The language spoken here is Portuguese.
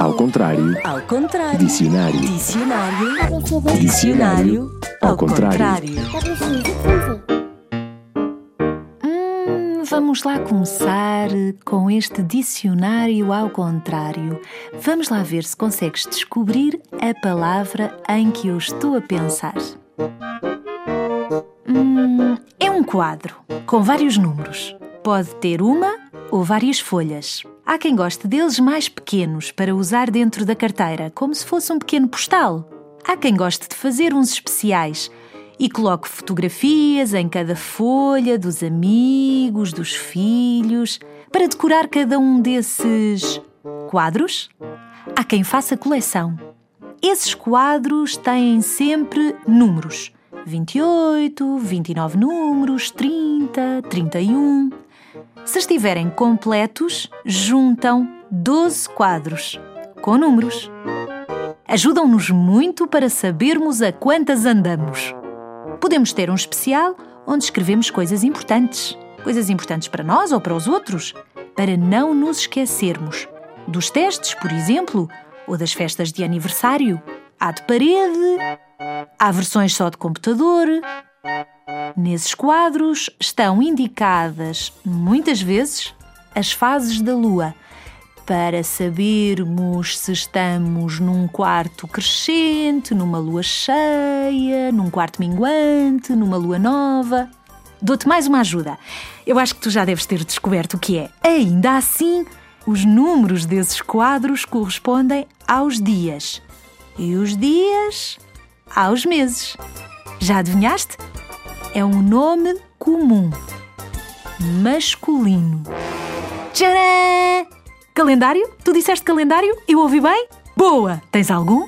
Ao contrário. Ao contrário. Dicionário. Dicionário. Dicionário. Ao contrário. Hum, vamos lá começar com este dicionário ao contrário. Vamos lá ver se consegues descobrir a palavra em que eu estou a pensar. Hum, é um quadro com vários números. Pode ter uma ou várias folhas. Há quem goste deles mais pequenos para usar dentro da carteira, como se fosse um pequeno postal. Há quem goste de fazer uns especiais e coloque fotografias em cada folha dos amigos, dos filhos, para decorar cada um desses quadros. Há quem faça coleção. Esses quadros têm sempre números: 28, 29 números, 30, 31. Se estiverem completos, juntam 12 quadros com números. Ajudam-nos muito para sabermos a quantas andamos. Podemos ter um especial onde escrevemos coisas importantes, coisas importantes para nós ou para os outros, para não nos esquecermos dos testes, por exemplo, ou das festas de aniversário. Há de parede, há versões só de computador. Nesses quadros estão indicadas, muitas vezes, as fases da Lua, para sabermos se estamos num quarto crescente, numa lua cheia, num quarto minguante, numa lua nova. Dou-te mais uma ajuda. Eu acho que tu já deves ter descoberto o que é. Ainda assim, os números desses quadros correspondem aos dias. E os dias aos meses. Já adivinhaste? É um nome comum. Masculino. Tcharam! Calendário? Tu disseste calendário? Eu ouvi bem? Boa! Tens algum?